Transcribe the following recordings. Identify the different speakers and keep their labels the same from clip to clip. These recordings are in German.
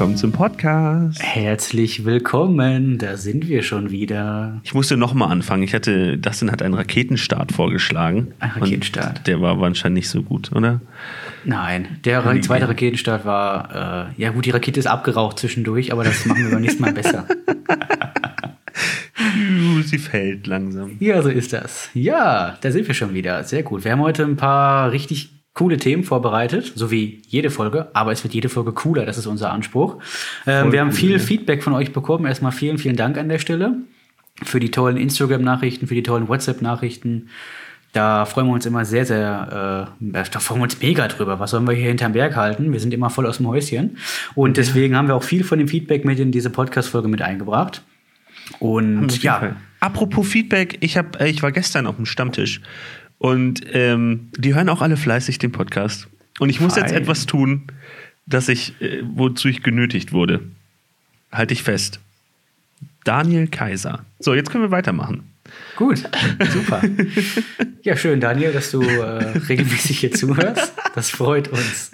Speaker 1: willkommen zum Podcast.
Speaker 2: Herzlich willkommen, da sind wir schon wieder.
Speaker 1: Ich musste nochmal anfangen. Ich hatte, Dustin hat einen Raketenstart vorgeschlagen.
Speaker 2: Ein Raketenstart.
Speaker 1: der war wahrscheinlich nicht so gut, oder?
Speaker 2: Nein, der Ra zweite Raketenstart war, äh, ja gut, die Rakete ist abgeraucht zwischendurch, aber das machen wir beim nächsten Mal besser.
Speaker 1: Sie fällt langsam.
Speaker 2: Ja, so ist das. Ja, da sind wir schon wieder. Sehr gut. Wir haben heute ein paar richtig coole Themen vorbereitet, so wie jede Folge, aber es wird jede Folge cooler, das ist unser Anspruch. Ähm, wir haben viel Feedback von euch bekommen. Erstmal vielen, vielen Dank an der Stelle für die tollen Instagram-Nachrichten, für die tollen WhatsApp-Nachrichten. Da freuen wir uns immer sehr, sehr, äh, da freuen wir uns mega drüber. Was sollen wir hier hinterm Berg halten? Wir sind immer voll aus dem Häuschen. Und deswegen haben wir auch viel von dem Feedback mit in diese Podcast-Folge mit eingebracht. Und ja.
Speaker 1: Fall. Apropos Feedback, ich, hab, ich war gestern auf dem Stammtisch und ähm, die hören auch alle fleißig den Podcast. Und ich muss Fein. jetzt etwas tun, dass ich, äh, wozu ich genötigt wurde. Halte ich fest. Daniel Kaiser. So, jetzt können wir weitermachen.
Speaker 2: Gut, super. ja, schön, Daniel, dass du äh, regelmäßig hier zuhörst. Das freut uns.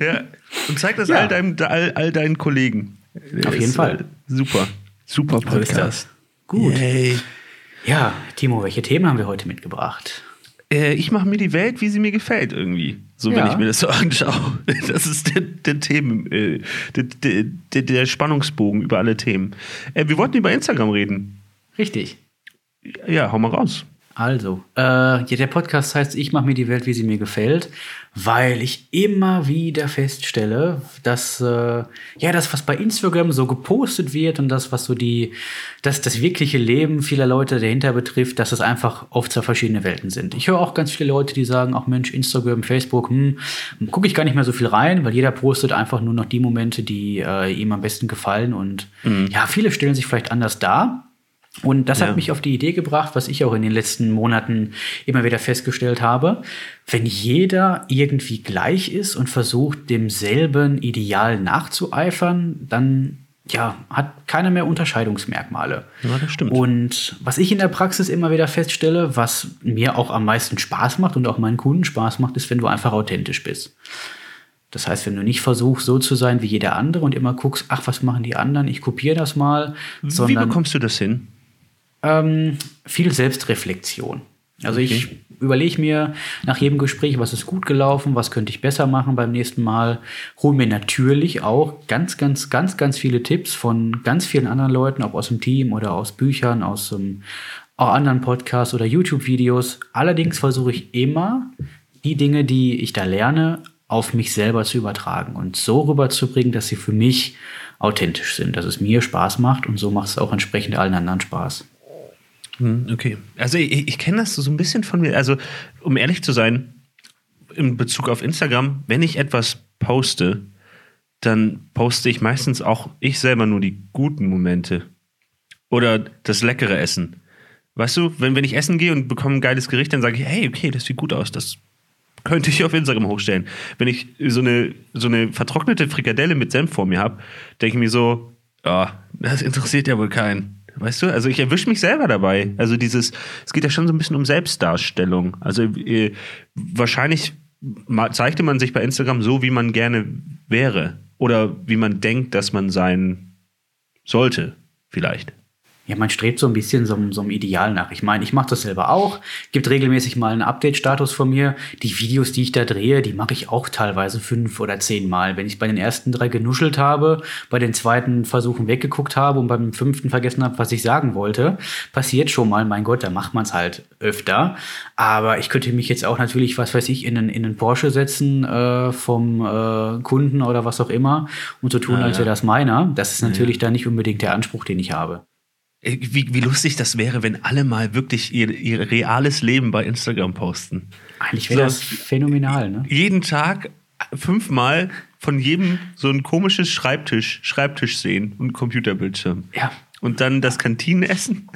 Speaker 1: Ja, und zeig das ja. all, deinem, all, all, deinen Kollegen.
Speaker 2: Auf jeden ist, Fall.
Speaker 1: Super. Super Podcast.
Speaker 2: Gut. Yay. Ja, Timo, welche Themen haben wir heute mitgebracht?
Speaker 1: Äh, ich mache mir die Welt, wie sie mir gefällt, irgendwie. So, ja. wenn ich mir das so anschaue. Das ist der, der Themen, äh, der, der, der, Spannungsbogen über alle Themen. Äh, wir wollten über Instagram reden.
Speaker 2: Richtig.
Speaker 1: Ja, hau mal raus.
Speaker 2: Also, äh, ja, der Podcast heißt Ich mache mir die Welt, wie sie mir gefällt, weil ich immer wieder feststelle, dass äh, ja das, was bei Instagram so gepostet wird und das, was so die, das, das wirkliche Leben vieler Leute dahinter betrifft, dass es einfach oft zwei verschiedene Welten sind. Ich höre auch ganz viele Leute, die sagen, ach Mensch, Instagram, Facebook, hm, gucke ich gar nicht mehr so viel rein, weil jeder postet einfach nur noch die Momente, die äh, ihm am besten gefallen und mhm. ja, viele stellen sich vielleicht anders dar. Und das ja. hat mich auf die Idee gebracht, was ich auch in den letzten Monaten immer wieder festgestellt habe. Wenn jeder irgendwie gleich ist und versucht, demselben Ideal nachzueifern, dann ja, hat keiner mehr Unterscheidungsmerkmale.
Speaker 1: Ja, das stimmt.
Speaker 2: Und was ich in der Praxis immer wieder feststelle, was mir auch am meisten Spaß macht und auch meinen Kunden Spaß macht, ist, wenn du einfach authentisch bist. Das heißt, wenn du nicht versuchst, so zu sein wie jeder andere und immer guckst, ach, was machen die anderen, ich kopiere das mal.
Speaker 1: Wie bekommst du das hin?
Speaker 2: Ähm, viel Selbstreflexion. Also okay. ich überlege mir nach jedem Gespräch, was ist gut gelaufen, was könnte ich besser machen beim nächsten Mal. Hole mir natürlich auch ganz, ganz, ganz, ganz viele Tipps von ganz vielen anderen Leuten, ob aus dem Team oder aus Büchern, aus um, auch anderen Podcasts oder YouTube-Videos. Allerdings versuche ich immer, die Dinge, die ich da lerne, auf mich selber zu übertragen und so rüberzubringen, dass sie für mich authentisch sind, dass es mir Spaß macht und so macht es auch entsprechend allen anderen Spaß.
Speaker 1: Hm, okay. Also ich, ich kenne das so ein bisschen von mir. Also, um ehrlich zu sein, in Bezug auf Instagram, wenn ich etwas poste, dann poste ich meistens auch ich selber nur die guten Momente. Oder das leckere Essen. Weißt du, wenn, wenn ich essen gehe und bekomme ein geiles Gericht, dann sage ich, hey, okay, das sieht gut aus, das könnte ich auf Instagram hochstellen. Wenn ich so eine, so eine vertrocknete Frikadelle mit Senf vor mir habe, denke ich mir so, oh, das interessiert ja wohl keinen. Weißt du, also ich erwische mich selber dabei. Also dieses, es geht ja schon so ein bisschen um Selbstdarstellung. Also äh, wahrscheinlich zeigte man sich bei Instagram so, wie man gerne wäre. Oder wie man denkt, dass man sein sollte, vielleicht.
Speaker 2: Ja, man strebt so ein bisschen so, so einem Ideal nach. Ich meine, ich mache das selber auch. Gibt regelmäßig mal einen Update-Status von mir. Die Videos, die ich da drehe, die mache ich auch teilweise fünf oder zehn Mal. Wenn ich bei den ersten drei genuschelt habe, bei den zweiten Versuchen weggeguckt habe und beim fünften vergessen habe, was ich sagen wollte, passiert schon mal. Mein Gott, da macht man es halt öfter. Aber ich könnte mich jetzt auch natürlich, was weiß ich, in einen, in einen Porsche setzen äh, vom äh, Kunden oder was auch immer und so tun, ah, als wäre das meiner. Das ist natürlich ja. dann nicht unbedingt der Anspruch, den ich habe.
Speaker 1: Äh, wie, wie lustig das wäre, wenn alle mal wirklich ihr, ihr reales Leben bei Instagram posten.
Speaker 2: Eigentlich wäre so, das phänomenal, ne?
Speaker 1: Jeden Tag fünfmal von jedem so ein komisches Schreibtisch, Schreibtisch sehen und Computerbildschirm.
Speaker 2: Ja.
Speaker 1: Und dann das Kantinenessen.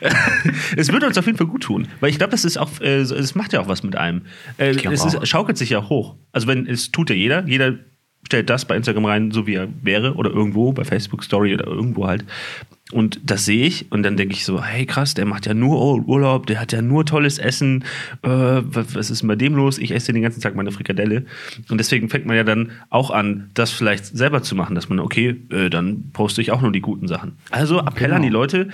Speaker 1: es würde uns auf jeden Fall gut tun, weil ich glaube, das ist auch, äh, es macht ja auch was mit einem. Äh, es ist, schaukelt sich ja hoch. Also wenn es tut ja jeder, jeder stellt das bei Instagram rein, so wie er wäre oder irgendwo bei Facebook Story oder irgendwo halt. Und das sehe ich und dann denke ich so, hey krass, der macht ja nur Urlaub, der hat ja nur tolles Essen. Äh, was, was ist denn bei dem los? Ich esse den ganzen Tag meine Frikadelle. Und deswegen fängt man ja dann auch an, das vielleicht selber zu machen, dass man, okay, äh, dann poste ich auch nur die guten Sachen. Also Appell
Speaker 2: Genau.
Speaker 1: an die Leute,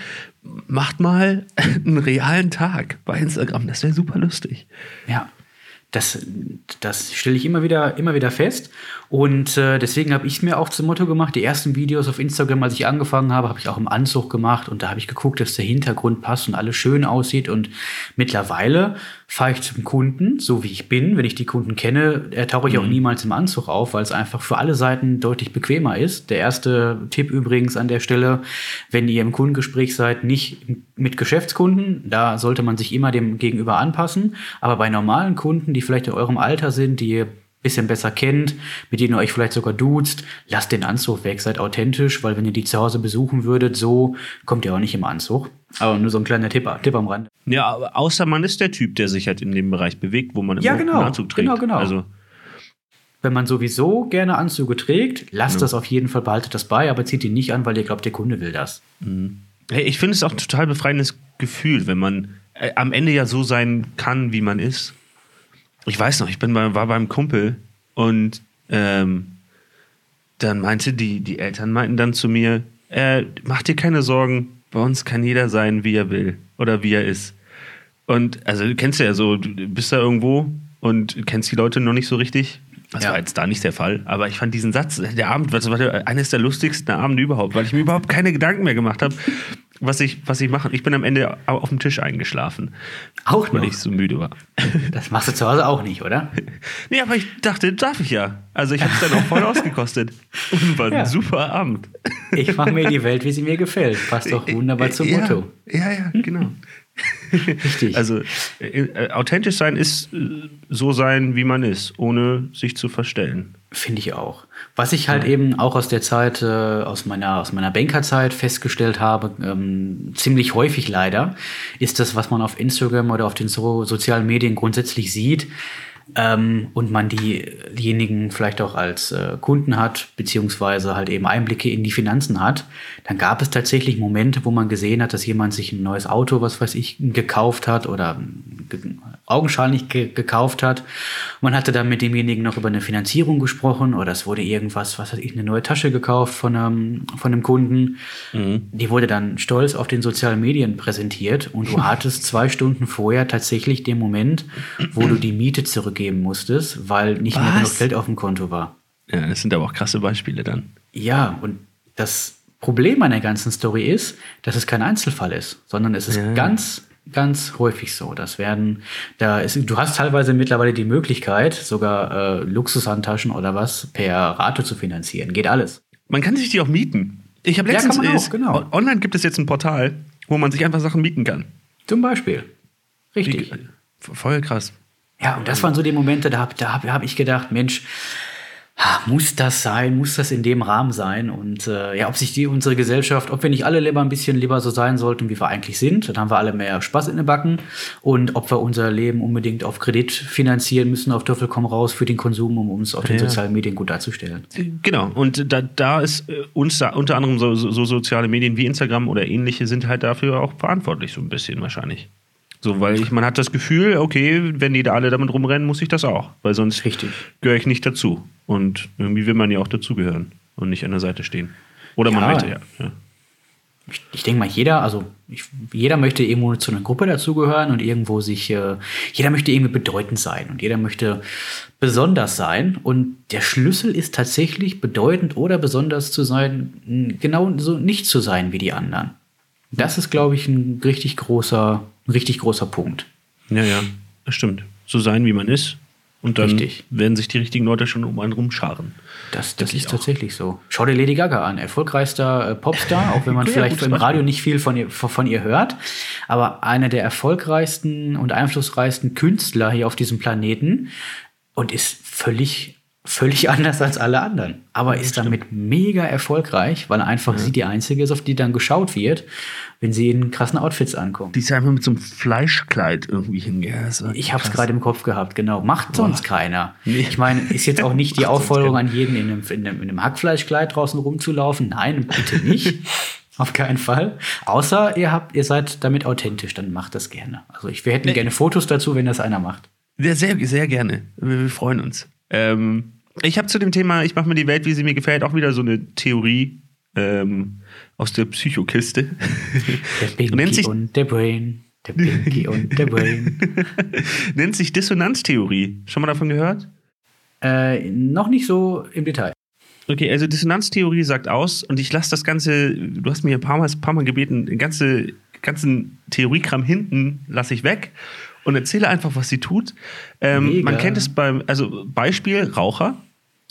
Speaker 1: macht mal einen realen Tag bei Instagram. Das wäre super lustig.
Speaker 2: Ja, das, das stelle ich immer wieder, immer wieder fest. Und äh, deswegen habe ich es mir auch zum Motto gemacht. Die ersten Videos auf Instagram, als ich angefangen habe, habe ich auch im Anzug gemacht. Und da habe ich geguckt, dass der Hintergrund passt und alles schön aussieht. Und mittlerweile fahre ich zum Kunden, so wie ich bin. Wenn ich die Kunden kenne, äh, tauche ich auch niemals im Anzug auf, weil es einfach für alle Seiten deutlich bequemer ist. Der erste Tipp übrigens an der Stelle, wenn ihr im Kundengespräch seid, nicht mit Geschäftskunden, da sollte man sich immer dem Gegenüber anpassen. Aber bei normalen Kunden, die vielleicht in eurem Alter sind, die ihr bisschen besser kennt, mit denen ihr euch vielleicht sogar duzt, lasst den Anzug weg, seid authentisch, weil wenn ihr die zu Hause besuchen würdet, so kommt ihr auch nicht im Anzug. Aber nur so ein kleiner Tipp, Tipp am Rand.
Speaker 1: Ja, außer man ist der Typ, der sich halt in dem Bereich bewegt, wo man
Speaker 2: Ja,
Speaker 1: immer
Speaker 2: genau.
Speaker 1: einen Anzug trägt.
Speaker 2: Genau, genau.
Speaker 1: Also,
Speaker 2: Wenn man sowieso gerne Anzüge trägt, lasst das auf jeden Fall, behaltet das bei, aber zieht ihn nicht an, weil ihr glaubt, der Kunde will das.
Speaker 1: hey, ich finde es auch ein total befreiendes Gefühl, wenn man äh, am Ende ja so sein kann, wie man ist. Ich weiß noch, ich bin bei, war beim Kumpel und ähm, dann meinte die, die Eltern meinten dann zu mir, äh, mach dir keine Sorgen, bei uns kann jeder sein, wie er will oder wie er ist. Und also du kennst ja so, du bist da irgendwo und kennst die Leute noch nicht so richtig. Das
Speaker 2: Ja.
Speaker 1: war jetzt da nicht der Fall, aber ich fand diesen Satz, der Abend, das war eines der lustigsten Abende überhaupt, weil ich mir überhaupt keine Gedanken mehr gemacht habe, was ich, was ich mache. Ich bin am Ende au- auf dem Tisch eingeschlafen,
Speaker 2: Auch
Speaker 1: weil
Speaker 2: noch.
Speaker 1: ich so müde war.
Speaker 2: Das machst du zu Hause auch nicht, oder?
Speaker 1: nee, aber ich dachte, darf ich ja. Also ich habe es dann auch voll ausgekostet. Und war
Speaker 2: Ja.
Speaker 1: ein super Abend.
Speaker 2: Ich mache mir die Welt, wie sie mir gefällt. Passt doch wunderbar zum
Speaker 1: ja,
Speaker 2: Motto.
Speaker 1: Ja, ja, genau.
Speaker 2: Richtig.
Speaker 1: Also äh, äh, authentisch sein ist äh, so sein, wie man ist, ohne sich zu verstellen.
Speaker 2: Finde ich auch. Was ich halt eben auch aus der Zeit, äh, aus meiner, aus meiner Bankerzeit festgestellt habe, ähm, ziemlich häufig leider, ist das, was man auf Instagram oder auf den so sozialen Medien grundsätzlich sieht, ähm, und man die, diejenigen vielleicht auch als äh, Kunden hat, beziehungsweise halt eben Einblicke in die Finanzen hat, dann gab es tatsächlich Momente, wo man gesehen hat, dass jemand sich ein neues Auto, was weiß ich, gekauft hat oder ge augenscheinlich ge gekauft hat. Man hatte dann mit demjenigen noch über eine Finanzierung gesprochen oder es wurde irgendwas, was weiß ich, eine neue Tasche gekauft von einem, von einem Kunden. Die wurde dann stolz auf den sozialen Medien präsentiert und du hattest zwei Stunden vorher tatsächlich den Moment, wo du die Miete zurückgeben musstest, weil nicht mehr
Speaker 1: Was?
Speaker 2: genug Geld auf dem Konto war.
Speaker 1: Ja, das sind aber auch krasse Beispiele dann.
Speaker 2: Ja, und das Problem an der ganzen Story ist, dass es kein Einzelfall ist, sondern es ist
Speaker 1: Ja.
Speaker 2: ganz, ganz häufig so. Das werden, da ist, du hast teilweise mittlerweile die Möglichkeit, sogar äh, Luxushandtaschen oder was per Rate zu finanzieren. Geht alles.
Speaker 1: Man kann sich die auch mieten. Ich habe
Speaker 2: Ja,
Speaker 1: letztens
Speaker 2: kann man auch, genau.
Speaker 1: on- online gibt es jetzt ein Portal, wo man sich einfach Sachen mieten kann.
Speaker 2: Zum Beispiel. Richtig.
Speaker 1: Die- Voll krass.
Speaker 2: Ja, und das waren so die Momente, da habe da hab, hab ich gedacht, Mensch, muss das sein, muss das in dem Rahmen sein? Und äh, ja, ob sich die unsere Gesellschaft, ob wir nicht alle lieber ein bisschen lieber so sein sollten, wie wir eigentlich sind, dann haben wir alle mehr Spaß in den Backen. Und ob wir unser Leben unbedingt auf Kredit finanzieren müssen, auf Teufel komm raus für den Konsum, um uns auf den
Speaker 1: Ja.
Speaker 2: sozialen Medien gut darzustellen.
Speaker 1: Genau, und da, da ist äh, uns da unter anderem so, so, so soziale Medien wie Instagram oder ähnliche sind halt dafür auch verantwortlich, so ein bisschen wahrscheinlich. So, weil ich, man hat das Gefühl, okay, wenn die da alle damit rumrennen, muss ich das auch. Weil sonst
Speaker 2: Richtig.
Speaker 1: gehöre ich nicht dazu. Und irgendwie will man ja auch dazugehören und nicht an der Seite stehen. Oder man
Speaker 2: Ja.
Speaker 1: möchte ja. ja.
Speaker 2: ich, ich denke mal, jeder, also ich, jeder möchte irgendwo zu einer Gruppe dazugehören und irgendwo sich, äh, jeder möchte irgendwie bedeutend sein und jeder möchte besonders sein. Und der Schlüssel ist tatsächlich bedeutend oder besonders zu sein, genau so nicht zu sein wie die anderen. Das ist, glaube ich, ein richtig großer, ein richtig großer Punkt.
Speaker 1: Ja, ja, das stimmt. So sein, wie man ist. Und dann
Speaker 2: Richtig.
Speaker 1: werden sich die richtigen Leute schon um einen rumscharen.
Speaker 2: Das, das ist
Speaker 1: auch.
Speaker 2: tatsächlich so. Schau dir Lady Gaga an, erfolgreichster äh, Popstar, auch wenn man
Speaker 1: Ja,
Speaker 2: vielleicht im. Radio nicht viel von ihr, von ihr hört. Aber einer der erfolgreichsten und einflussreichsten Künstler hier auf diesem Planeten und ist völlig, völlig anders als alle anderen. Aber ist damit mega erfolgreich, weil einfach sie die einzige ist, auf die dann geschaut wird, wenn sie in krassen Outfits ankommt.
Speaker 1: Die ist einfach mit so einem Fleischkleid irgendwie hingegangen.
Speaker 2: Ich habe es gerade im Kopf gehabt, genau. Macht sonst keiner.
Speaker 1: Nee.
Speaker 2: Ich meine, ist jetzt auch nicht die Aufforderung an jeden, in einem, in, einem, in einem Hackfleischkleid draußen rumzulaufen. Nein, bitte nicht. Auf keinen Fall. Außer ihr habt, ihr seid damit authentisch, dann macht das gerne. Also ich, wir hätten
Speaker 1: Nee.
Speaker 2: gerne Fotos dazu, wenn das einer macht.
Speaker 1: Sehr, sehr, sehr gerne. Wir, wir freuen uns. Ähm, ich habe zu dem Thema, ich mache mir die Welt, wie sie mir gefällt, auch wieder so eine Theorie ähm, aus der Psychokiste.
Speaker 2: Der Pinky
Speaker 1: Nennt sich-
Speaker 2: und der Brain. Der Pinky und der Brain.
Speaker 1: Nennt sich Dissonanztheorie. Schon mal davon gehört?
Speaker 2: Äh, noch nicht so im Detail.
Speaker 1: Okay, also Dissonanztheorie sagt aus, und ich lasse das Ganze, du hast mir ein paar Mal, ein paar Mal gebeten, den ganze, ganzen Theoriekram hinten lasse ich weg und erzähle einfach, was sie tut. Ähm, man kennt es beim, also Beispiel Raucher.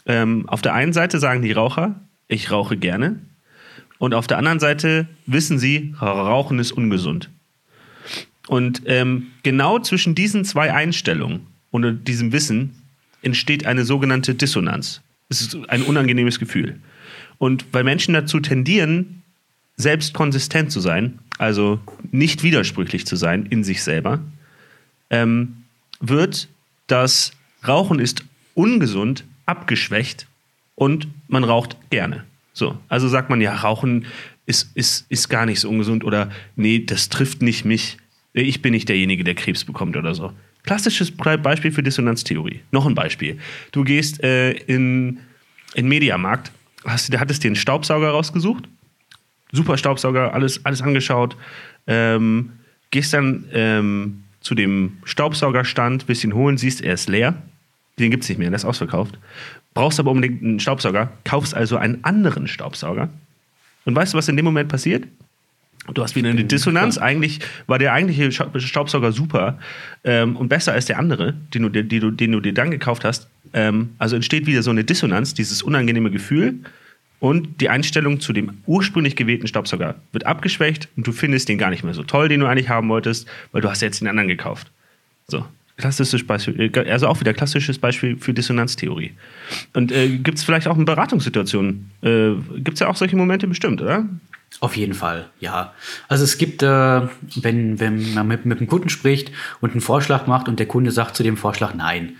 Speaker 1: Ähm, auf der einen Seite sagen die Raucher, ich rauche gerne. Und auf der anderen Seite wissen sie, Rauchen ist ungesund. Und ähm, genau zwischen diesen zwei Einstellungen und diesem Wissen entsteht eine sogenannte Dissonanz. Es ist ein unangenehmes Gefühl. Und weil Menschen dazu tendieren, selbst konsistent zu sein, also nicht widersprüchlich zu sein in sich selber, ähm, wird das Rauchen ist ungesund abgeschwächt und man raucht gerne. So, also sagt man ja, Rauchen ist, ist, ist gar nicht so ungesund oder nee, das trifft nicht mich. Ich bin nicht derjenige, der Krebs bekommt oder so. Klassisches Be- Beispiel für Dissonanztheorie. Noch ein Beispiel. Du gehst äh, in in Mediamarkt, hast, hattest dir einen Staubsauger rausgesucht, super Staubsauger, alles, alles angeschaut, ähm, gehst dann ähm, zu dem Staubsaugerstand, bisschen holen, siehst, er ist leer, den gibt es nicht mehr, der ist ausverkauft, brauchst aber unbedingt einen Staubsauger, kaufst also einen anderen Staubsauger und weißt du, was in dem Moment passiert? Du hast wieder eine Dissonanz. Eigentlich war der eigentliche Staubsauger super ähm, und besser als der andere, den du, du, den du dir dann gekauft hast. Ähm, also entsteht wieder so eine Dissonanz, dieses unangenehme Gefühl und die Einstellung zu dem ursprünglich gewählten Staubsauger wird abgeschwächt und du findest den gar nicht mehr so toll, den du eigentlich haben wolltest, weil du hast jetzt den anderen gekauft. So, klassisches Beispiel, äh, also auch wieder klassisches Beispiel für Dissonanztheorie. Und äh, gibt es vielleicht auch in Beratungssituationen, äh, gibt es ja auch solche Momente bestimmt, oder?
Speaker 2: Auf jeden Fall, ja. Also es gibt, äh, wenn, wenn man mit, mit dem Kunden spricht und einen Vorschlag macht und der Kunde sagt zu dem Vorschlag Nein,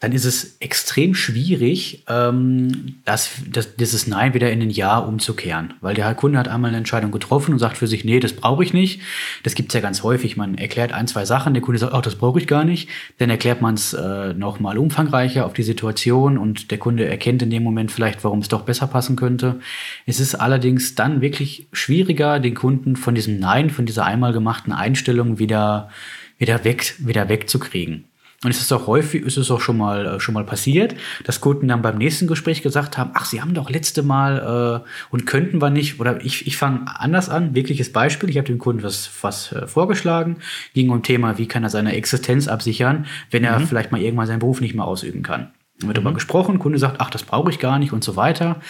Speaker 2: dann ist es extrem schwierig, ähm, das, das, dieses Nein wieder in ein Ja umzukehren. Weil der Kunde hat einmal eine Entscheidung getroffen und sagt für sich, nee, das brauche ich nicht. Das gibt's ja ganz häufig. Man erklärt ein, zwei Sachen, der Kunde sagt, ach, das brauche ich gar nicht. Dann erklärt man es äh, nochmal umfangreicher auf die Situation und der Kunde erkennt in dem Moment vielleicht, warum es doch besser passen könnte. Es ist allerdings dann wirklich schwieriger, den Kunden von diesem Nein, von dieser einmal gemachten Einstellung wieder, wieder weg, wieder wegzukriegen. Und es ist auch häufig, ist es auch schon mal, äh, schon mal passiert, dass Kunden dann beim nächsten Gespräch gesagt haben, ach, sie haben doch letzte Mal äh, und könnten wir nicht, oder ich, ich fange anders an, wirkliches Beispiel, ich habe dem Kunden was, was äh, vorgeschlagen, ging um Thema, wie kann er seine Existenz absichern, wenn er vielleicht mal irgendwann seinen Beruf nicht mehr ausüben kann. Dann wird darüber gesprochen, Kunde sagt, ach, das brauche ich gar nicht und so weiter.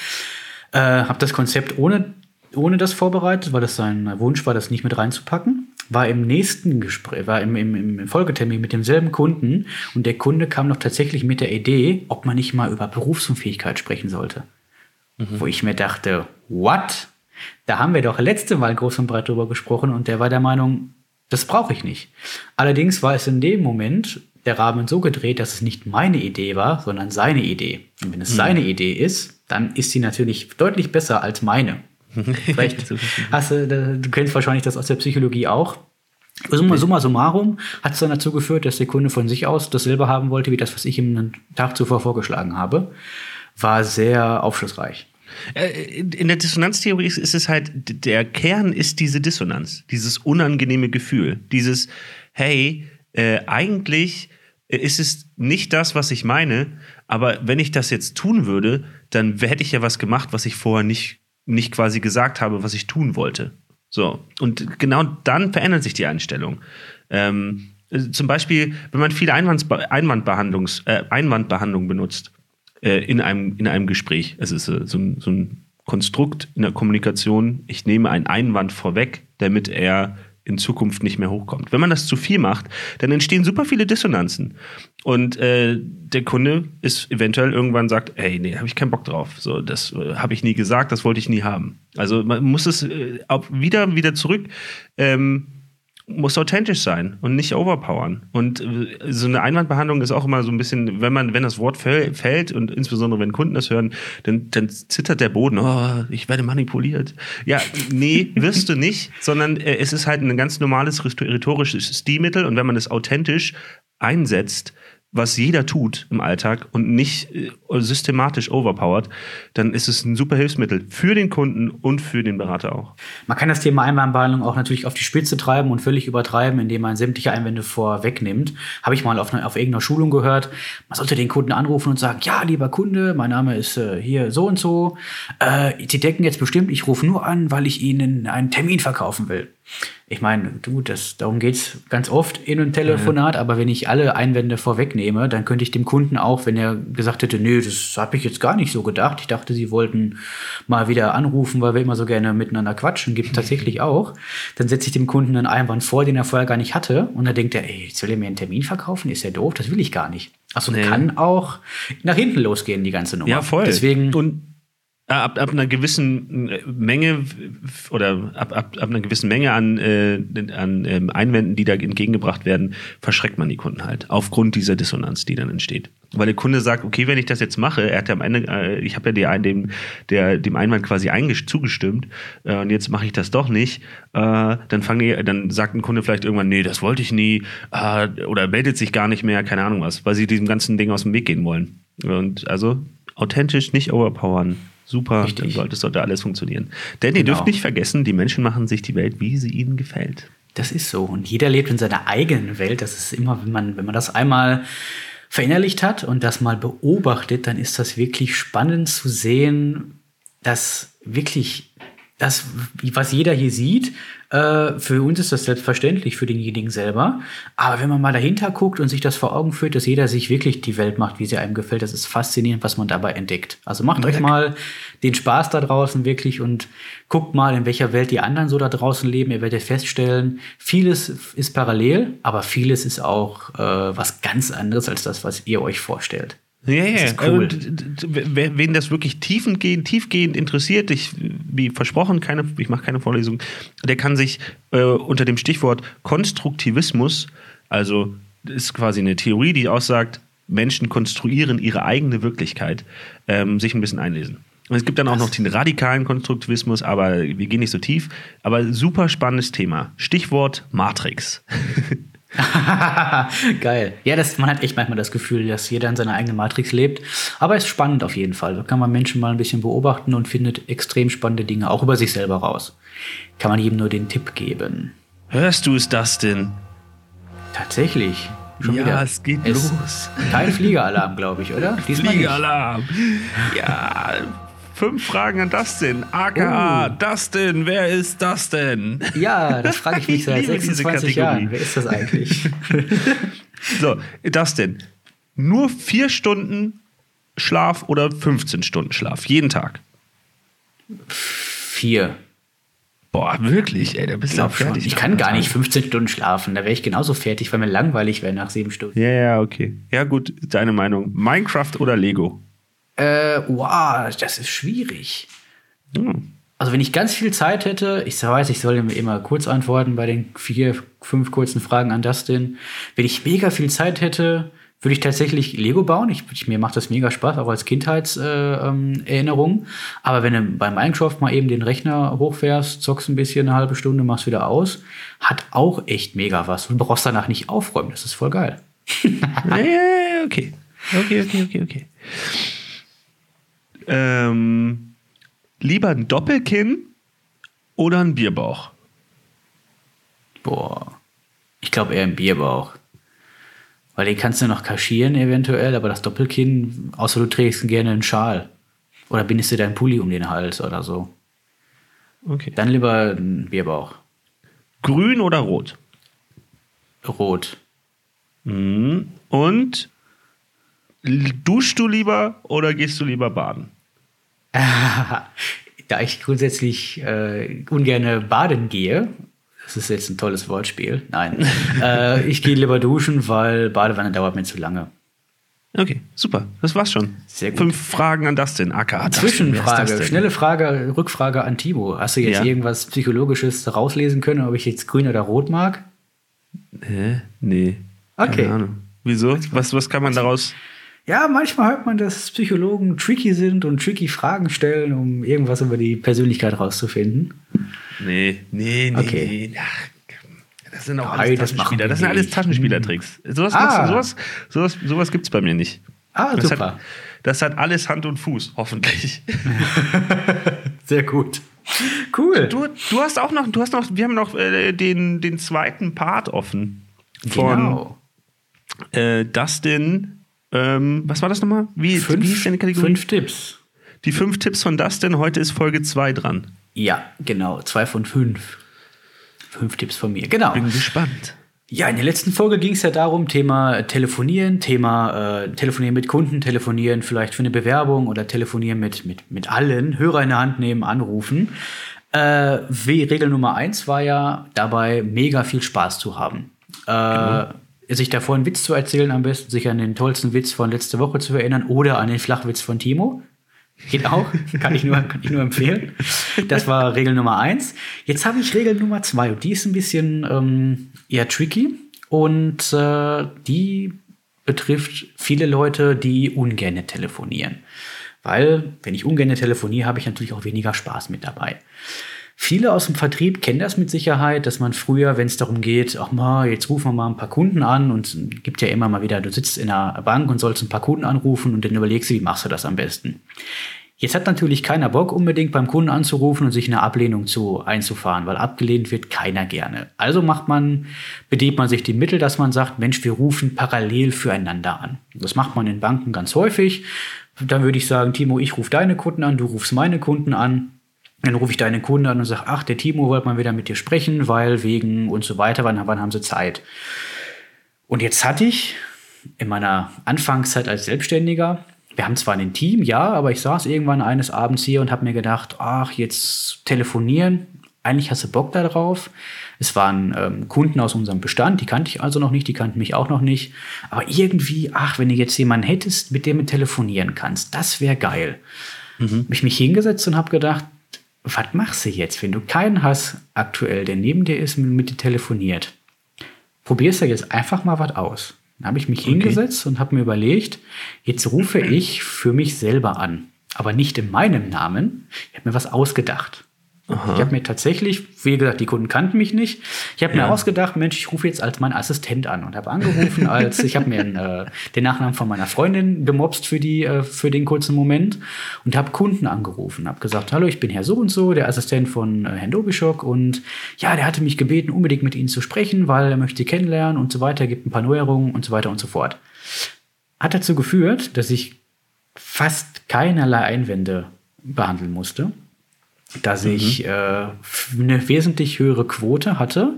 Speaker 2: Äh, habe das Konzept ohne, ohne das vorbereitet, weil das sein Wunsch war, das nicht mit reinzupacken. War im nächsten Gespräch, war im, im, im Folgetermin mit demselben Kunden und der Kunde kam noch tatsächlich mit der Idee, ob man nicht mal über Berufsunfähigkeit sprechen sollte. Wo ich mir dachte, what? Da haben wir doch letzte Mal groß und breit drüber gesprochen und der war der Meinung, das brauche ich nicht. Allerdings war es in dem Moment der Rahmen so gedreht, dass es nicht meine Idee war, sondern seine Idee. Und wenn es seine Idee ist, dann ist sie natürlich deutlich besser als meine. Vielleicht hast du, du kennst wahrscheinlich das aus der Psychologie auch. Summa, summa summarum hat es dann dazu geführt, dass der Kunde von sich aus dasselbe haben wollte, wie das, was ich ihm einen Tag zuvor vorgeschlagen habe. War sehr aufschlussreich.
Speaker 1: Äh, In der Dissonanztheorie ist ist es halt, der Kern ist diese Dissonanz, dieses unangenehme Gefühl, dieses, hey, äh, eigentlich ist es nicht das, was ich meine, aber wenn ich das jetzt tun würde, dann hätte ich ja was gemacht, was ich vorher nicht, nicht quasi gesagt habe, was ich tun wollte. So, und genau dann verändert sich die Einstellung. Ähm, äh, zum Beispiel, wenn man viel Einwandsbe Einwandbehandlungs äh, Einwandbehandlung benutzt, äh, in, einem, in einem Gespräch. Es ist äh, so, ein, so ein Konstrukt in der Kommunikation. Ich nehme einen Einwand vorweg, damit er in Zukunft nicht mehr hochkommt. Wenn man das zu viel macht, dann entstehen super viele Dissonanzen. Und äh, der Kunde ist eventuell irgendwann sagt, ey, nee, habe ich keinen Bock drauf. So, das äh, habe ich nie gesagt, das wollte ich nie haben. Also man muss es äh, auch wieder, wieder zurück. Ähm, muss authentisch sein und nicht overpowern. Und äh, so eine Einwandbehandlung ist auch immer so ein bisschen, wenn man, wenn das Wort fällt und insbesondere wenn Kunden das hören, dann, dann zittert der Boden, oh, ich werde manipuliert. Ja, nee, wirst du nicht, sondern äh, es ist halt ein ganz normales rhetorisches Stilmittel und wenn man es authentisch einsetzt, was jeder tut im Alltag und nicht äh, systematisch overpowered, dann ist es ein super Hilfsmittel für den Kunden und für den Berater auch.
Speaker 2: Man kann das Thema Einwandbehandlung auch natürlich auf die Spitze treiben und völlig übertreiben, indem man sämtliche Einwände vorwegnimmt. Habe ich mal auf, auf irgendeiner Schulung gehört. Man sollte den Kunden anrufen und sagen, ja, lieber Kunde, mein Name ist äh, hier so und so. Äh, Sie denken jetzt bestimmt, ich rufe nur an, weil ich Ihnen einen Termin verkaufen will. Ich meine, du, das, darum geht's ganz oft in einem Telefonat, ja. aber wenn ich alle Einwände vorwegnehme, dann könnte ich dem Kunden auch, wenn er gesagt hätte, nee, das habe ich jetzt gar nicht so gedacht, ich dachte, sie wollten mal wieder anrufen, weil wir immer so gerne miteinander quatschen, gibt es tatsächlich auch, dann setze ich dem Kunden einen Einwand vor, den er vorher gar nicht hatte und dann denkt er, ey, jetzt will er mir einen Termin verkaufen, ist ja doof, das will ich gar nicht. Also nee. kann auch nach hinten losgehen, die ganze Nummer.
Speaker 1: Ja, voll.
Speaker 2: Deswegen
Speaker 1: und ab, ab einer gewissen äh, Menge oder ab, ab, ab einer gewissen Menge an, äh, an äh, Einwänden, die da entgegengebracht werden, verschreckt man die Kunden halt aufgrund dieser Dissonanz, die dann entsteht. Weil der Kunde sagt, okay, wenn ich das jetzt mache, er hat ja am Ende, äh, ich habe ja dem, der, dem Einwand quasi zugestimmt äh, und jetzt mache ich das doch nicht, äh, dann fangen die, dann sagt ein Kunde vielleicht irgendwann, nee, das wollte ich nie äh, oder meldet sich gar nicht mehr, keine Ahnung was, weil sie diesem ganzen Ding aus dem Weg gehen wollen. Und also authentisch, nicht overpowern. Super, Richtig. dann sollte, sollte alles funktionieren. Denn ihr genau. dürft nicht vergessen, die Menschen machen sich die Welt, wie sie ihnen gefällt.
Speaker 2: Das ist so. Und jeder lebt in seiner eigenen Welt. Das ist immer, wenn man, wenn man das einmal verinnerlicht hat und das mal beobachtet, dann ist das wirklich spannend zu sehen, dass wirklich das, was jeder hier sieht, äh, für uns ist das selbstverständlich, für denjenigen selber. Aber wenn man mal dahinter guckt und sich das vor Augen führt, dass jeder sich wirklich die Welt macht, wie sie einem gefällt, das ist faszinierend, was man dabei entdeckt. Also macht euch mal den Spaß da draußen wirklich und guckt mal, in welcher Welt die anderen so da draußen leben. Ihr werdet feststellen, vieles ist parallel, aber vieles ist auch äh, was ganz anderes als das, was ihr euch vorstellt.
Speaker 1: Ja, ja. Cool. wen das wirklich tiefgehend, tiefgehend interessiert, ich, wie versprochen, keine, ich mache keine Vorlesung, der kann sich äh, unter dem Stichwort Konstruktivismus, also ist quasi eine Theorie, die aussagt, Menschen konstruieren ihre eigene Wirklichkeit, ähm, sich ein bisschen einlesen. Und es gibt dann auch noch den radikalen Konstruktivismus, aber wir gehen nicht so tief. Aber super spannendes Thema. Stichwort Matrix.
Speaker 2: Geil. Ja, das, man hat echt manchmal das Gefühl, dass jeder in seiner eigenen Matrix lebt. Aber es ist spannend auf jeden Fall. So kann man Menschen mal ein bisschen beobachten und findet extrem spannende Dinge auch über sich selber raus. Kann man jedem nur den Tipp geben.
Speaker 1: Hörst du es, Dustin?
Speaker 2: Tatsächlich.
Speaker 1: Schon ja, wieder. es geht es los.
Speaker 2: Kein Fliegeralarm, glaube ich, oder?
Speaker 1: Fliegeralarm. Ja, Fünf Fragen an Dustin. AKA oh. Dustin, wer ist das denn?
Speaker 2: Ja, das frage ich mich seit 26 Jahren. Wer ist das eigentlich?
Speaker 1: so, Dustin, nur vier Stunden Schlaf oder 15 Stunden Schlaf? Jeden Tag?
Speaker 2: Vier.
Speaker 1: Boah, wirklich, ey, da bist du auch
Speaker 2: fertig. Ich kann gar nicht 15 Stunden schlafen. Da wäre ich genauso fertig, weil mir langweilig wäre nach sieben Stunden.
Speaker 1: Ja, ja, okay. Ja, gut, deine Meinung. Minecraft oder Lego?
Speaker 2: Äh, wow, das ist schwierig. Hm. Also wenn ich ganz viel Zeit hätte, ich weiß, ich soll immer kurz antworten bei den vier, fünf kurzen Fragen an Dustin. Wenn ich mega viel Zeit hätte, würde ich tatsächlich Lego bauen. Ich, ich, mir macht das mega Spaß, auch als Kindheitserinnerung. Äh, ähm, Aber wenn du bei Minecraft mal eben den Rechner hochfährst, zockst ein bisschen eine halbe Stunde, machst wieder aus, hat auch echt mega was. Du brauchst danach nicht aufräumen. Das ist voll geil.
Speaker 1: okay. Okay, okay, okay, okay. Ähm, lieber ein Doppelkinn oder ein Bierbauch?
Speaker 2: Boah. Ich glaube eher ein Bierbauch. Weil den kannst du noch kaschieren eventuell, aber das Doppelkinn, außer du trägst gerne einen Schal. Oder bindest du deinen Pulli um den Hals oder so. Okay. Dann lieber ein Bierbauch.
Speaker 1: Grün oder rot?
Speaker 2: Rot.
Speaker 1: Mhm. Und duschst du lieber oder gehst du lieber baden?
Speaker 2: da ich grundsätzlich äh, ungern baden gehe, das ist jetzt ein tolles Wortspiel, nein, äh, ich gehe lieber duschen, weil Badewanne dauert mir zu lange.
Speaker 1: Okay, super. Das war's schon.
Speaker 2: Sehr gut.
Speaker 1: Fünf Fragen an Dustin. AK.
Speaker 2: Zwischenfrage, schnelle Frage, Rückfrage an Timo. Hast du jetzt ja. irgendwas Psychologisches rauslesen können, ob ich jetzt grün oder rot mag?
Speaker 1: Hä? Nee.
Speaker 2: Okay.
Speaker 1: Keine Ahnung. Wieso? Was, was kann man daraus?
Speaker 2: Ja, manchmal hört man, dass Psychologen tricky sind und tricky Fragen stellen, um irgendwas über die Persönlichkeit rauszufinden.
Speaker 1: Nee, nee, nee.
Speaker 2: Okay.
Speaker 1: Ach, das sind auch alles Taschenspieler. Das sind alles. Taschenspielertricks. Sowas,
Speaker 2: Ah.
Speaker 1: sowas, sowas, sowas gibt es bei mir nicht.
Speaker 2: Ah,
Speaker 1: Das
Speaker 2: super.
Speaker 1: hat, das hat alles Hand und Fuß, hoffentlich.
Speaker 2: Sehr gut. Cool.
Speaker 1: Du, du hast auch noch, du hast noch, wir haben noch äh, den, den zweiten Part offen von
Speaker 2: genau.
Speaker 1: äh, Dustin. Ähm, was war das nochmal? Wie, wie hieß deine Kategorie?
Speaker 2: fünf Tipps.
Speaker 1: Die fünf Tipps von Dustin. Heute ist Folge 2 dran.
Speaker 2: Ja, genau. Zwei von fünf. Fünf Tipps von mir. Genau.
Speaker 1: Bin gespannt.
Speaker 2: Ja, in der letzten Folge ging es ja darum, Thema Telefonieren, Thema äh, Telefonieren mit Kunden, Telefonieren vielleicht für eine Bewerbung oder Telefonieren mit, mit, mit allen, Hörer in der Hand nehmen, anrufen. Äh, wie Regel Nummer eins war ja dabei, mega viel Spaß zu haben. Äh, Sich davor einen Witz zu erzählen, am besten sich an den tollsten Witz von letzte Woche zu erinnern oder an den Flachwitz von Timo. Geht auch, kann ich, nur, kann ich nur empfehlen. Das war Regel Nummer eins. Jetzt habe ich Regel Nummer zwei und die ist ein bisschen ähm, eher tricky und äh, die betrifft viele Leute, die ungern telefonieren. Weil, wenn ich ungern telefoniere, habe ich natürlich auch weniger Spaß mit dabei. Viele aus dem Vertrieb kennen das mit Sicherheit, dass man früher, wenn es darum geht, ach mal, jetzt rufen wir mal ein paar Kunden an und gibt ja immer mal wieder, du sitzt in einer Bank und sollst ein paar Kunden anrufen und dann überlegst du, wie machst du das am besten. Jetzt hat natürlich keiner Bock, unbedingt beim Kunden anzurufen und sich eine Ablehnung zu einzufahren, weil abgelehnt wird keiner gerne. Also macht man, bedient man sich die Mittel, dass man sagt, Mensch, wir rufen parallel füreinander an. Das macht man in Banken ganz häufig. Dann würde ich sagen, Timo, ich rufe deine Kunden an, du rufst meine Kunden an. Dann rufe ich deine Kunden an und sage, ach, der Timo wollte mal wieder mit dir sprechen, weil wegen und so weiter, wann, wann haben sie Zeit? Und jetzt hatte ich in meiner Anfangszeit als Selbstständiger, wir haben zwar ein Team, ja, aber ich saß irgendwann eines Abends hier und habe mir gedacht, ach, jetzt telefonieren, eigentlich hast du Bock darauf. Es waren ähm, Kunden aus unserem Bestand, die kannte ich also noch nicht, die kannten mich auch noch nicht. Aber irgendwie, ach, wenn du jetzt jemanden hättest, mit dem du telefonieren kannst, das wäre geil. Habe ich mich hingesetzt und habe gedacht, was machst du jetzt, wenn du keinen hast aktuell, der neben dir ist und mit dir telefoniert? Probierst du jetzt einfach mal was aus. Dann habe ich mich hingesetzt und habe mir überlegt, jetzt rufe ich für mich selber an, aber nicht in meinem Namen. Ich habe mir was ausgedacht. Ich habe mir tatsächlich, wie gesagt, die Kunden kannten mich nicht. Ich habe mir ausgedacht, Mensch, ich rufe jetzt als mein Assistent an und habe angerufen, als ich habe mir äh, den Nachnamen von meiner Freundin gemobst für die äh, für den kurzen Moment und habe Kunden angerufen, habe gesagt, hallo, ich bin Herr so und so, der Assistent von äh, Herrn Dobischok und ja, der hatte mich gebeten, unbedingt mit Ihnen zu sprechen, weil er möchte Sie kennenlernen und so weiter, gibt ein paar Neuerungen und so weiter und so fort. Hat dazu geführt, dass ich fast keinerlei Einwände behandeln musste dass ich äh, eine wesentlich höhere Quote hatte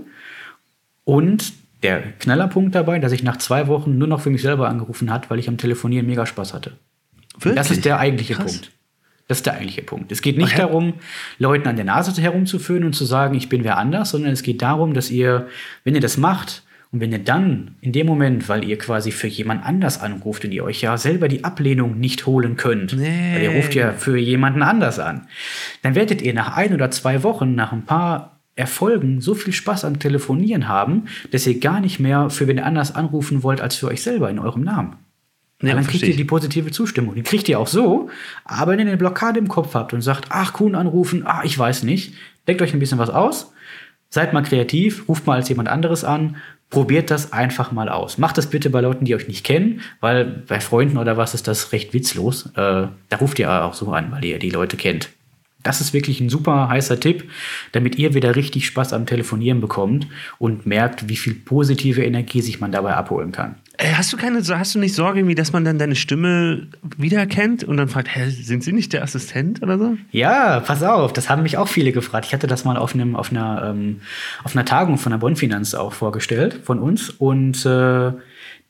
Speaker 2: und der Knallerpunkt dabei, dass ich nach zwei Wochen nur noch für mich selber angerufen hat, weil ich am Telefonieren mega Spaß hatte.
Speaker 1: Wirklich?
Speaker 2: Das ist der eigentliche
Speaker 1: Krass.
Speaker 2: Punkt. Das ist der eigentliche Punkt. Es geht nicht
Speaker 1: Okay.
Speaker 2: darum, Leuten an der Nase herumzuführen und zu sagen, ich bin wer anders, sondern es geht darum, dass ihr, wenn ihr das macht und wenn ihr dann in dem Moment, weil ihr quasi für jemand anders anruft und ihr euch ja selber die Ablehnung nicht holen könnt,
Speaker 1: Nee.
Speaker 2: weil ihr ruft ja für jemanden anders an, dann werdet ihr nach ein oder zwei Wochen, nach ein paar Erfolgen so viel Spaß am Telefonieren haben, dass ihr gar nicht mehr für wen anders anrufen wollt als für euch selber in eurem Namen.
Speaker 1: Ja,
Speaker 2: dann kriegt ihr die positive Zustimmung. Die kriegt ihr auch so, aber wenn ihr eine Blockade im Kopf habt und sagt, ach, Kuhn anrufen, ah, ich weiß nicht, denkt euch ein bisschen was aus, seid mal kreativ, ruft mal als jemand anderes an, probiert das einfach mal aus. Macht das bitte bei Leuten, die euch nicht kennen, weil bei Freunden oder was ist das recht witzlos. Äh, da ruft ihr auch so an, weil ihr die Leute kennt. Das ist wirklich ein super heißer Tipp, damit ihr wieder richtig Spaß am Telefonieren bekommt und merkt, wie viel positive Energie sich man dabei abholen kann.
Speaker 1: Äh, Hast du keine, hast du nicht Sorge, irgendwie, dass man dann deine Stimme wiedererkennt und dann fragt, hä, sind Sie nicht der Assistent oder so?
Speaker 2: Ja, pass auf, das haben mich auch viele gefragt. Ich hatte das mal auf, einem, auf, einer, ähm, auf einer Tagung von der Bonfinanz auch vorgestellt von uns und äh,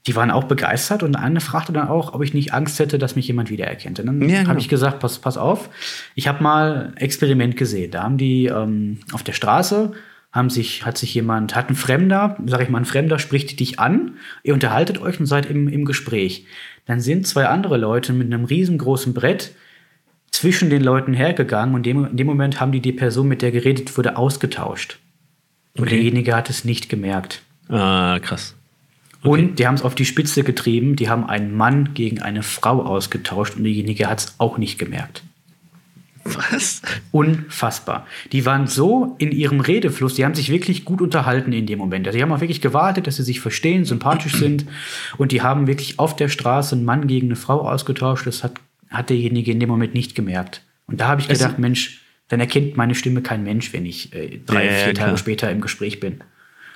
Speaker 2: die waren auch begeistert und eine fragte dann auch, ob ich nicht Angst hätte, dass mich jemand wiedererkennt. Und dann
Speaker 1: Ja, genau.
Speaker 2: habe ich gesagt, pass, pass auf, ich habe mal ein Experiment gesehen. Da haben die ähm, auf der Straße haben sich, hat sich jemand, hat ein Fremder, sag ich mal, ein Fremder spricht dich an, ihr unterhaltet euch und seid im, im Gespräch. Dann sind zwei andere Leute mit einem riesengroßen Brett zwischen den Leuten hergegangen und dem, in dem Moment haben die die Person, mit der geredet wurde, ausgetauscht. Und
Speaker 1: Okay.
Speaker 2: derjenige hat es nicht gemerkt.
Speaker 1: Ah, krass.
Speaker 2: Und die haben es auf die Spitze getrieben. Die haben einen Mann gegen eine Frau ausgetauscht und diejenige hat es auch nicht gemerkt.
Speaker 1: Was?
Speaker 2: Unfassbar. Die waren so in ihrem Redefluss, die haben sich wirklich gut unterhalten in dem Moment. Also die haben auch wirklich gewartet, dass sie sich verstehen, sympathisch sind. Und die haben wirklich auf der Straße einen Mann gegen eine Frau ausgetauscht. Das hat, hat derjenige in dem Moment nicht gemerkt. Und da habe ich gedacht, Mensch, dann erkennt meine Stimme kein Mensch, wenn ich äh, drei,
Speaker 1: Ja, ja,
Speaker 2: vier
Speaker 1: klar.
Speaker 2: Tage später im Gespräch bin.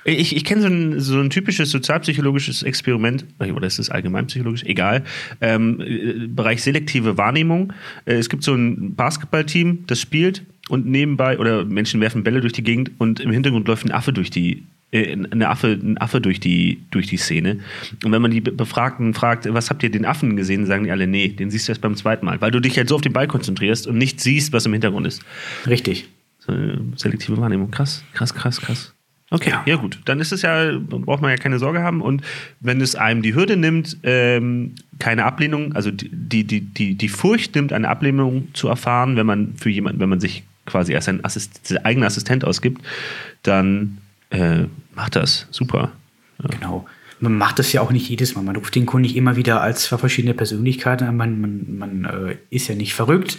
Speaker 1: Ich, ich kenne so ein, so ein typisches sozialpsychologisches Experiment, oder ist es allgemeinpsychologisch? Egal. Ähm, äh, Bereich selektive Wahrnehmung. Äh, es gibt so ein Basketballteam, das spielt und nebenbei, oder Menschen werfen Bälle durch die Gegend und im Hintergrund läuft ein Affe durch die, äh, ein Affe, ein Affe durch die, durch die Szene. Und wenn man die Be- Befragten fragt, was habt ihr den Affen gesehen, sagen die alle, nee, den siehst du erst beim zweiten Mal, weil du dich halt so auf den Ball konzentrierst und nicht siehst, was im Hintergrund ist.
Speaker 2: Richtig.
Speaker 1: So, äh, selektive Wahrnehmung. Krass, krass, krass, krass. Okay, ja.
Speaker 2: Ja.
Speaker 1: gut. Dann ist es ja, braucht man ja keine Sorge haben. Und wenn es einem die Hürde nimmt, ähm, keine Ablehnung, also die, die, die, die, Furcht nimmt, eine Ablehnung zu erfahren, wenn man für jemanden, wenn man sich quasi als ein Assist, eigenen Assistent ausgibt, dann äh, macht das. Super.
Speaker 2: Genau. Man macht das ja auch nicht jedes Mal. Man ruft den Kunden nicht immer wieder als zwei verschiedene Persönlichkeiten an. Man, man, man äh, ist ja nicht verrückt.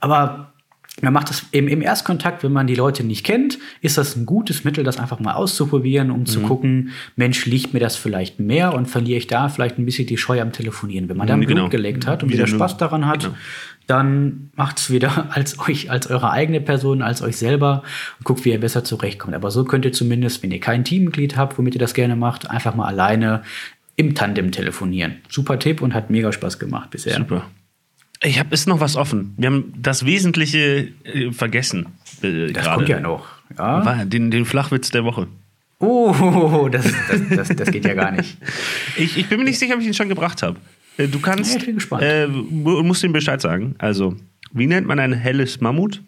Speaker 2: Aber man macht das im, im Erstkontakt, wenn man die Leute nicht kennt, ist das ein gutes Mittel, das einfach mal auszuprobieren, um
Speaker 1: Mhm.
Speaker 2: zu gucken, Mensch, liegt mir das vielleicht mehr und verliere ich da vielleicht ein bisschen die Scheu am Telefonieren. Wenn man dann
Speaker 1: Mhm,
Speaker 2: Blut
Speaker 1: genau.
Speaker 2: geleckt hat und
Speaker 1: Wieder
Speaker 2: wieder Spaß daran hat,
Speaker 1: genau.
Speaker 2: dann macht es wieder als euch, als eure eigene Person, als euch selber und guckt, wie ihr besser zurechtkommt. Aber so könnt ihr zumindest, wenn ihr kein Teammitglied habt, womit ihr das gerne macht, einfach mal alleine im Tandem telefonieren. Super Tipp und hat mega Spaß gemacht bisher.
Speaker 1: Super. Ich habe ist noch was offen. Wir haben das Wesentliche äh, vergessen. Äh,
Speaker 2: Das
Speaker 1: gerade.
Speaker 2: kommt ja noch. Ja?
Speaker 1: War Den, den Flachwitz der Woche.
Speaker 2: Oh, das, das, das, das geht ja gar nicht.
Speaker 1: Ich, ich bin mir nicht sicher, ob ich ihn schon gebracht habe. Äh, Du kannst.
Speaker 2: Ja, ich bin gespannt.
Speaker 1: Äh, mu- musst ihm Bescheid sagen. Also, wie nennt man ein helles Mammut?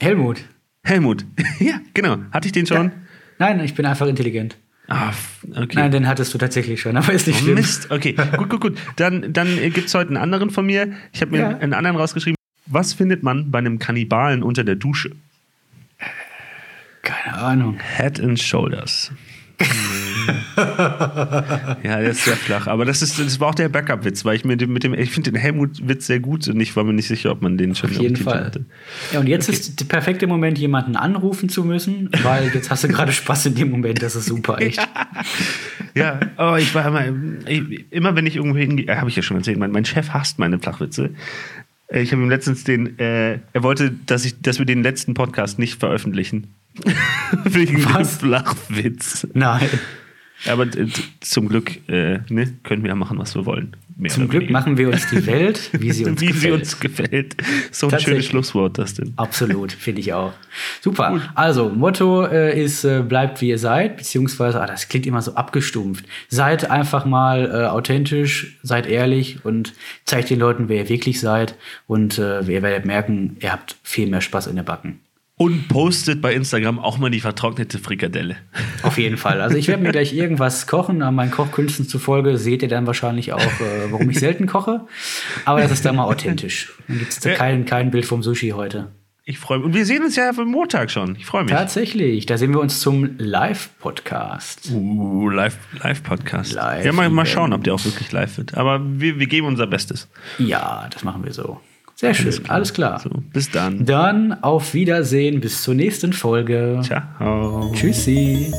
Speaker 2: Helmut.
Speaker 1: Helmut. ja, genau. Hatte ich den schon?
Speaker 2: Ja. Nein, ich bin einfach intelligent.
Speaker 1: Ah, okay.
Speaker 2: Nein, den hattest du tatsächlich schon, aber ist nicht
Speaker 1: Oh,
Speaker 2: schlimm.
Speaker 1: Mist. Okay, gut, gut, gut. Dann, dann gibt es heute einen anderen von mir. Ich habe mir
Speaker 2: Ja.
Speaker 1: einen anderen rausgeschrieben. Was findet man bei einem Kannibalen unter der Dusche?
Speaker 2: Keine Ahnung.
Speaker 1: Head and Shoulders. ja, der ist sehr flach. Aber das, ist, das war auch der Backup-Witz, weil ich mir mit dem, ich finde den Helmut-Witz sehr gut und ich war mir nicht sicher, ob man den schon
Speaker 2: Auf jeden Fall.
Speaker 1: hatte.
Speaker 2: Ja, und jetzt ist der perfekte Moment, jemanden anrufen zu müssen, weil jetzt hast du gerade Spaß in dem Moment. Das ist super, echt.
Speaker 1: Ja, oh, ich war immer, ich, immer wenn ich irgendwo hingehe, äh, habe ich ja schon erzählt, mein, mein Chef hasst meine Flachwitze. Ich habe ihm letztens den, äh, er wollte, dass, ich, dass wir den letzten Podcast nicht veröffentlichen. Wegen
Speaker 2: Was?
Speaker 1: dem Flachwitz.
Speaker 2: Nein.
Speaker 1: Aber äh, zum Glück äh, ne, können wir ja machen, was wir wollen. Mehr
Speaker 2: Zum Glück
Speaker 1: weniger.
Speaker 2: machen wir uns die Welt, wie sie uns
Speaker 1: Wie
Speaker 2: gefällt.
Speaker 1: sie uns gefällt. So ein schönes. Schlusswort, das denn.
Speaker 2: Absolut, finde ich auch. Super. Also, Motto äh, ist, äh, bleibt wie ihr seid, beziehungsweise, ah, das klingt immer so abgestumpft. Seid einfach mal äh, authentisch, seid ehrlich und zeigt den Leuten, wer ihr wirklich seid. Und äh, ihr werdet merken, ihr habt viel mehr Spaß in der Backen.
Speaker 1: Und postet bei Instagram auch mal die vertrocknete Frikadelle.
Speaker 2: Auf jeden Fall. Also ich werde mir gleich irgendwas kochen. An meinen Kochkünsten zufolge seht ihr dann wahrscheinlich auch, äh, warum ich selten koche. Aber das ist dann mal authentisch. Dann gibt es da kein, kein Bild vom Sushi heute.
Speaker 1: Ich freue mich. Und wir sehen uns ja am Montag schon. Ich freue mich.
Speaker 2: Tatsächlich, da sehen wir uns zum Live-Podcast.
Speaker 1: Uh, Live- Live-Podcast.
Speaker 2: Live
Speaker 1: ja, mal, mal schauen, ob der auch wirklich live wird. Aber wir, wir geben unser Bestes.
Speaker 2: Ja, das machen wir so. Sehr schön, alles klar.
Speaker 1: So, bis dann.
Speaker 2: Dann auf Wiedersehen, bis zur nächsten Folge.
Speaker 1: Ciao.
Speaker 2: Tschüssi.